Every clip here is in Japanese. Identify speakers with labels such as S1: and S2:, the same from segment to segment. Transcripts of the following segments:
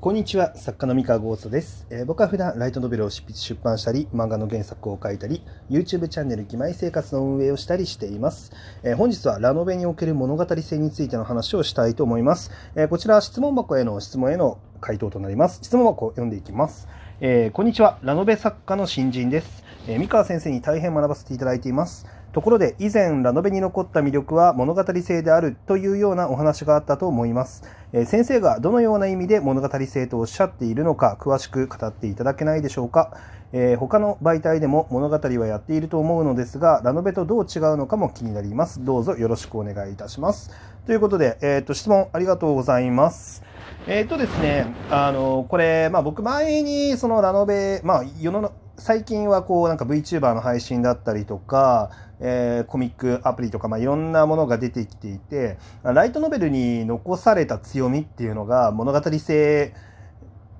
S1: こんにちは、作家の三河ゴーストです、えー僕は普段ライトノベルを執筆出版したり、漫画の原作を書いたり、YouTube チャンネル義妹生活の運営をしたりしています。えー本日はラノベにおける物語性についての話をしたいと思います。えーこちら質問箱への質問への回答となります。質問箱を読んでいきます。えこんにちは、ラノベ作家の新人です。えー三河先生に大変学ばせていただいています。ところで以前ラノベに残った魅力は物語性であるというようなお話があったと思います。えー先生がどのような意味で物語性とおっしゃっているのか詳しく語っていただけないでしょうか。えー他の媒体でも物語はやっていると思うのですが、ラノベとどう違うのかも気になります。どうぞよろしくお願いいたします。ということで、えー、と質問ありがとうございます。えっ、とですね、あのこれ、まあ、僕前にそのラノベ、まあ、世の最近はこうなんか VTuber の配信だったりとか、えーコミックアプリとか、まあ、いろんなものが出てきていてライトノベルに残された強みっていうのが物語性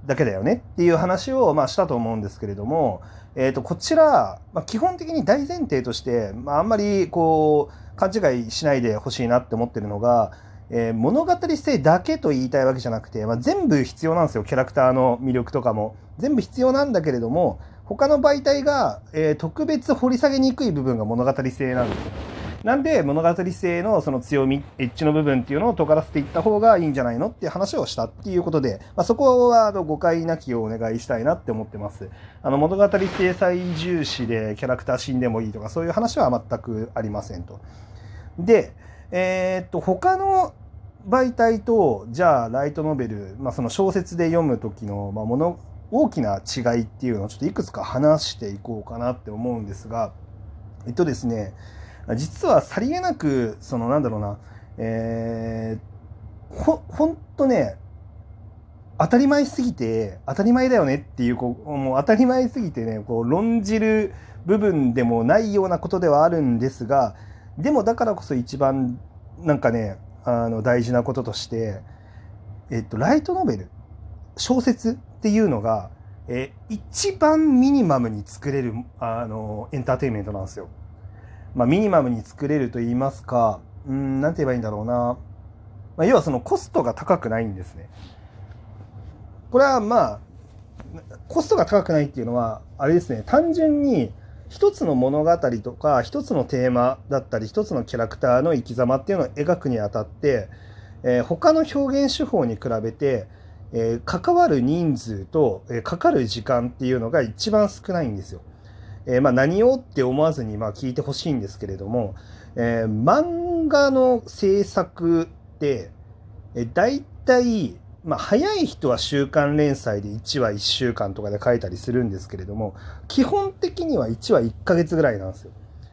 S1: だけだよねっていう話をまあしたと思うんですけれども、えー、とこちら、まあ、基本的に大前提として、まあ、あんまりこう勘違いしないでほしいなって思ってるのが、えー物語性だけと言いたいわけじゃなくて、まあ、全部必要なんですよ。キャラクターの魅力とかも。全部必要なんだけれども他の媒体が、えー特別掘り下げにくい部分が物語性なんです。よなんで物語性のその強みエッジの部分っていうのを尖らせていった方がいいんじゃないのっていう話をしたっていうことで、まあ、そこはあの誤解なきをお願いしたいなって思ってます。あの物語性最重視でキャラクター死んでもいいとかそういう話は全くありませんと。でえーっと他の媒体とじゃあライトノベル、まあ、その小説で読む時の、まあ、もの大きな違いっていうのをちょっといくつか話していこうかなって思うんですがえっとですね実はさりげなくそのなんだろうなえー、ほほんとね当たり前すぎて当たり前だよねっていうこうもう当たり前すぎてねこう論じる部分でもないようなことではあるんですがでもだからこそ一番なんかねあの大事なこととして、えっと、ライトノベル。小説っていうのが、えー一番ミニマムに作れるあのエンターテインメントなんですよ。まあ、ミニマムに作れると言いますかうんなんて言えばいいんだろうな、まあ、要はそのコストが高くないんですね。これはまあコストが高くないっていうのはあれですね単純に一つの物語とか一つのテーマだったり一つのキャラクターの生き様っていうのを描くにあたって、えー他の表現手法に比べて、えー関わる人数と、えーかかる時間っていうのが一番少ないんですよ。えーまあ、何をって思わずにまあ聞いてほしいんですけれども、え漫画の制作って、えー、大体、まあ、早い人は週刊連載で1話1週間とかで書いたりするんですけれども基本的には1話1ヶ月ぐらいなんですよ。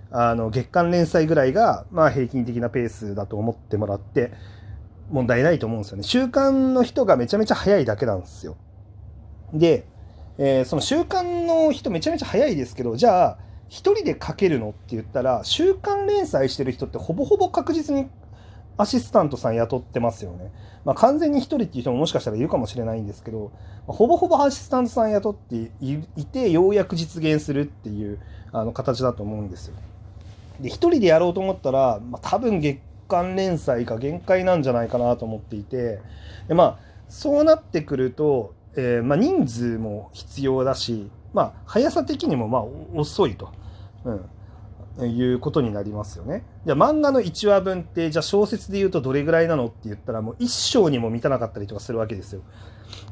S1: あの月間連載ぐらいが、まあ、平均的なペースだと思ってもらって問題ないと思うんですよね。週刊の人がめちゃめちゃ早いだけなんですよ。で、えーその週刊の人めちゃめちゃ早いですけどじゃあ一人で書けるのって言ったら週刊連載してる人ってほぼほぼ確実にアシスタントさん雇ってますよね。まあ、完全に一人っていう人ももしかしたらいるかもしれないんですけど、ほぼほぼアシスタントさん雇っていてようやく実現するっていうあの形だと思うんですよ。で一人でやろうと思ったら、まあ、多分月間連載が限界なんじゃないかなと思っていてでまあそうなってくると、えーまあ、人数も必要だし、まあ、速さ的にもまあ遅いと、うん、いうことになりますよね。じゃあ漫画の1話分ってじゃ小説で言うとどれぐらいなのって言ったらもう一章にも満たなかったりとかするわけですよ。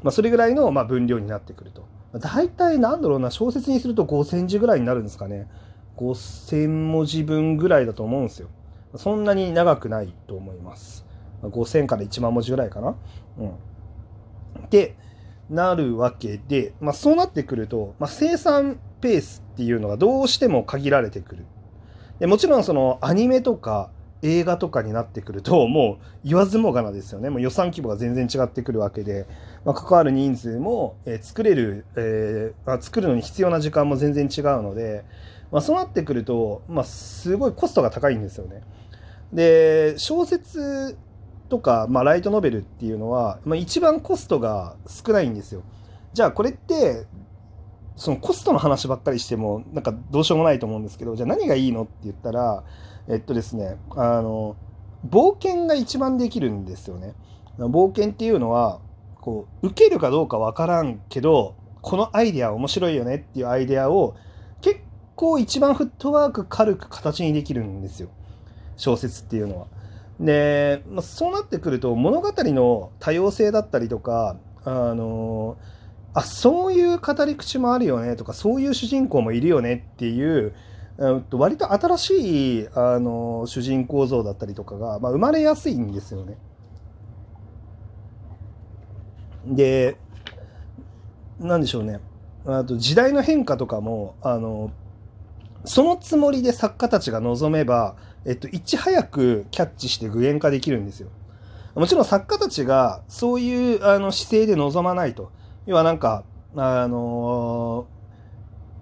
S1: まあ、それぐらいのまあ分量になってくると。大体なんだろうな小説にすると5,000字ぐらいになるんですかね。5,000文字分ぐらいだと思うんですよ。そんなに長くないと思います。5,000から1万文字ぐらいかな。うん。で、なるわけで、まあ、そうなってくると、まあ、生産ペースっていうのがどうしても限られてくる。でもちろんそのアニメとか映画とかになってくるともう言わずもがなですよねもう予算規模が全然違ってくるわけで、まあ、関わる人数も、えー作れる、えーまあ作るのに必要な時間も全然違うので、まあ、そうなってくると、まあ、すごいコストが高いんですよね。で小説とか、まあ、ライトノベルっていうのは、まあ、一番コストが少ないんですよ。じゃあこれってそのコストの話ばっかりしてもなんかどうしようもないと思うんですけどじゃあ何がいいのって言ったらえっとですねあの冒険が一番できるんですよね。冒険っていうのはこう受けるかどうかわからんけどこのアイデア面白いよねっていうアイデアを結構一番フットワーク軽く形にできるんですよ小説っていうのは。で、まあ、そうなってくると物語の多様性だったりとかあのあそういう語り口もあるよねとかそういう主人公もいるよねっていう割と新しいあの主人公像だったりとかが、まあ、生まれやすいんですよね。でなんでしょうねあと時代の変化とかもあのそのつもりで作家たちが望めば、えっと、いち早くキャッチして具現化できるんですよ。もちろん作家たちがそういうあの姿勢で臨まないと。要はなんか、あの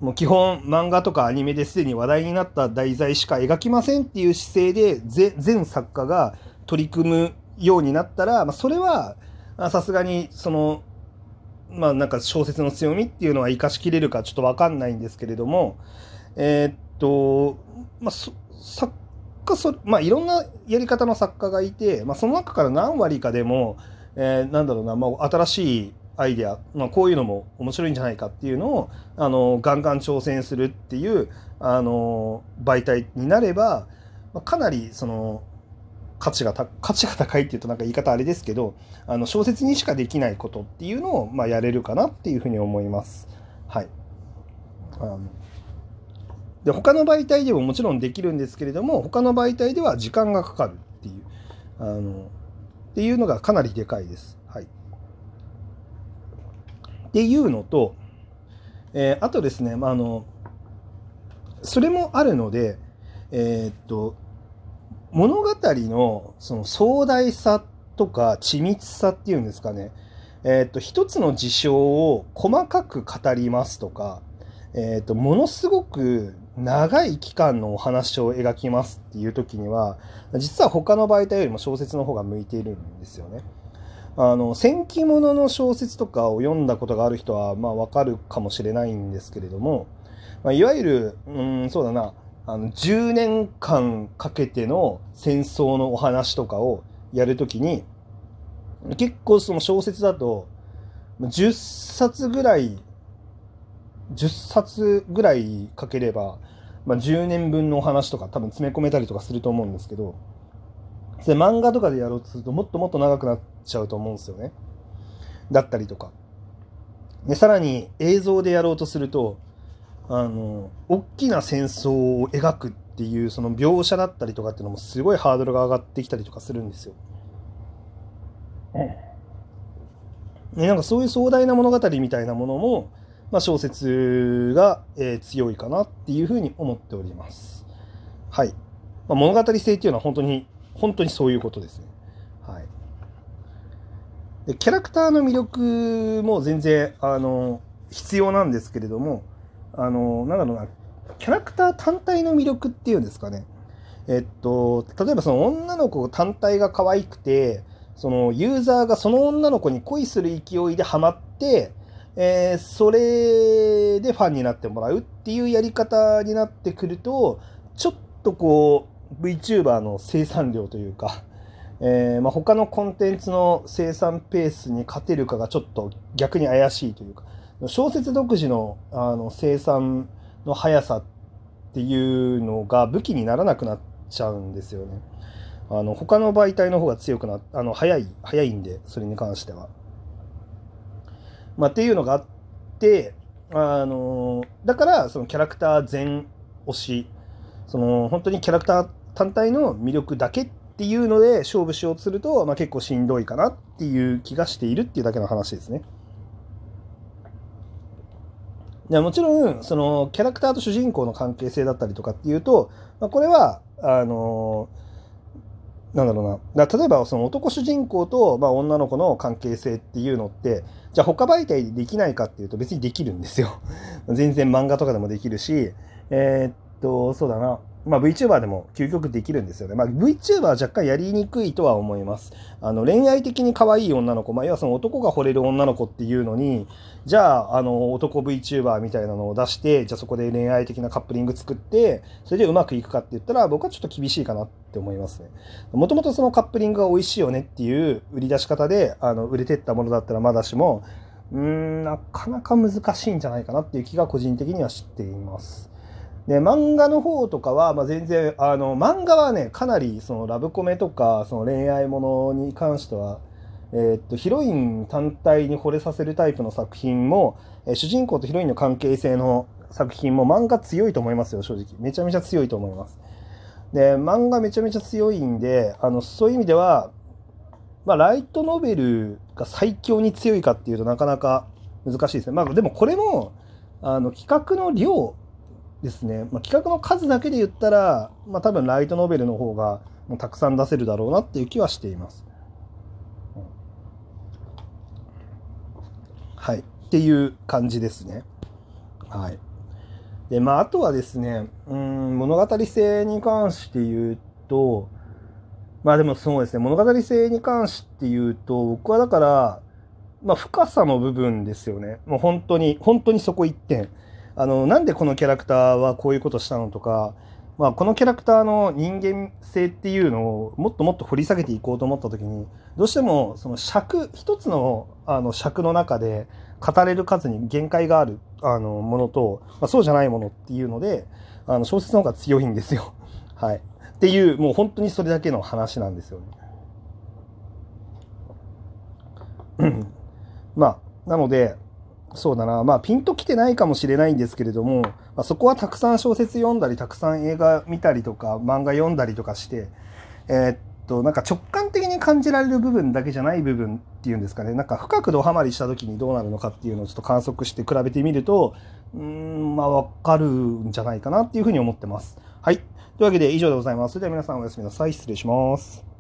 S1: ー、もう基本漫画とかアニメですでに話題になった題材しか描きませんっていう姿勢で全作家が取り組むようになったら、まあ、それはさすがにそのまあなんか小説の強みっていうのは生かしきれるかちょっと分かんないんですけれどもえー、っとまあ作家そまあいろんなやり方の作家がいて、まあ、その中から何割かでも、えー、なんだろうな、まあ、新しいアイデア、まあ、こういうのも面白いんじゃないかっていうのをあのガンガン挑戦するっていうあの媒体になれば、まあ、かなりその価値が価値が高いっていうとなんか言い方あれですけどあの小説にしかできないことっていうのを、まあ、やれるかなっていうふうに思います。はい、あので他の媒体でももちろんできるんですけれども他の媒体では時間がかかるっていうあのっていうのがかなりでかいです。はい、っていうのと、えー、あとですね、まあ、あのそれもあるので、えー、っと物語のその壮大さとか緻密さっていうんですかね、えー、っと一つの事象を細かく語りますとか、えー、っとものすごく長い期間のお話を描きますっていう時には実は他の媒体よりも小説の方が向いているんですよね。あの戦記物の小説とかを読んだことがある人はまあ分かるかもしれないんですけれども、まあ、いわゆるうんそうだなあの10年間かけての戦争のお話とかをやるときに結構その小説だと10冊ぐらい10冊ぐらい書ければ、まあ、10年分のお話とか多分詰め込めたりとかすると思うんですけどで漫画とかでやろうとするともっともっと長くなっちゃうと思うんですよね。だったりとか。でさらに映像でやろうとするとあの大きな戦争を描くっていうその描写だったりとかっていうのもすごいハードルが上がってきたりとかするんですよ。ね、なんかそういう壮大な物語みたいなものも、まあ、小説が、えー、強いかなっていうふうに思っております。はい。まあ、物語性っていうのは本当に本当にそういうことですね。はい。でキャラクターの魅力も全然あの必要なんですけれどもあのなんだろうなキャラクター単体の魅力っていうんですかねえっと例えばその女の子単体が可愛くてそのユーザーがその女の子に恋する勢いでハマって、えー、それでファンになってもらうっていうやり方になってくるとちょっとこう VTuber の生産量というか、えーまあ、他のコンテンツの生産ペースに勝てるかがちょっと逆に怪しいというか小説独自のあの生産の速さっていうのが武器にならなくなっちゃうんですよね。あの他の媒体の方が強くなあの早い早いんでそれに関しては。まあ、っていうのがあってあのだからそのキャラクター全推しその本当にキャラクター単体の魅力だけっていうので勝負しようとすると、まあ、結構しんどいかなっていう気がしているっていうだけの話ですね。もちろんそのキャラクターと主人公の関係性だったりとかっていうと、まあ、これはあのなんだろうな例えばその男主人公と、まあ、女の子の関係性っていうのってじゃあ他媒体でできないかっていうと別にできるんですよ。全然漫画とかでもできるしえー、っとそうだな。まあ、VTuber でも究極できるんですよね。まあ、VTuber は若干やりにくいとは思います。あの、恋愛的に可愛い女の子、まあ、要はその男が惚れる女の子っていうのに、じゃあ、あの、男 VTuber みたいなのを出して、じゃあそこで恋愛的なカップリング作って、それでうまくいくかって言ったら、僕はちょっと厳しいかなって思いますね。もともとそのカップリングが美味しいよねっていう売り出し方で、あの、売れてったものだったらまだしも、うーん、なかなか難しいんじゃないかなっていう気が個人的には知っています。で、漫画の方とかは、まあ、全然、あの、漫画はね、かなり、その、ラブコメとか、その恋愛ものに関しては、えー、っと、ヒロイン単体に惚れさせるタイプの作品も、えー、主人公とヒロインの関係性の作品も漫画強いと思いますよ、正直。めちゃめちゃ強いと思います。で、漫画めちゃめちゃ強いんで、あの、そういう意味では、まあ、ライトノベルが最強に強いかっていうとなかなか難しいですね。まあ、でもこれも、あの、企画の量ですね、まあ、企画の数だけで言ったら、まあ、多分ライトノベルの方がもうたくさん出せるだろうなっていう気はしています。はい。っていう感じですね。はい。で、まあ、あとはですね、うん、物語性に関して言うと、まあでもそうですね、物語性に関して言うと、僕はだから、まあ深さの部分ですよね。もう本当に、本当にそこ一点。あの、なんでこのキャラクターはこういうことしたのとか、まあ、このキャラクターの人間性っていうのをもっともっと掘り下げていこうと思った時にどうしてもその尺一つのあの尺の中で語れる数に限界があるあのものと、まあ、そうじゃないものっていうのであの小説の方が強いんですよ。はい、っていうもう本当にそれだけの話なんですよね。まあなのでそうだな、まあ、ピンときてないかもしれないんですけれども、まあ、そこはたくさん小説読んだり、たくさん映画見たりとか、漫画読んだりとかして、えー、っと、なんか直感的に感じられる部分だけじゃない部分っていうんですかね、なんか深くドハマりした時にどうなるのかっていうのをちょっと観測して比べてみると、うん、まあ、わかるんじゃないかなっていうふうに思ってます。はい。というわけで以上でございます。それでは皆さんおやすみなさい。失礼します。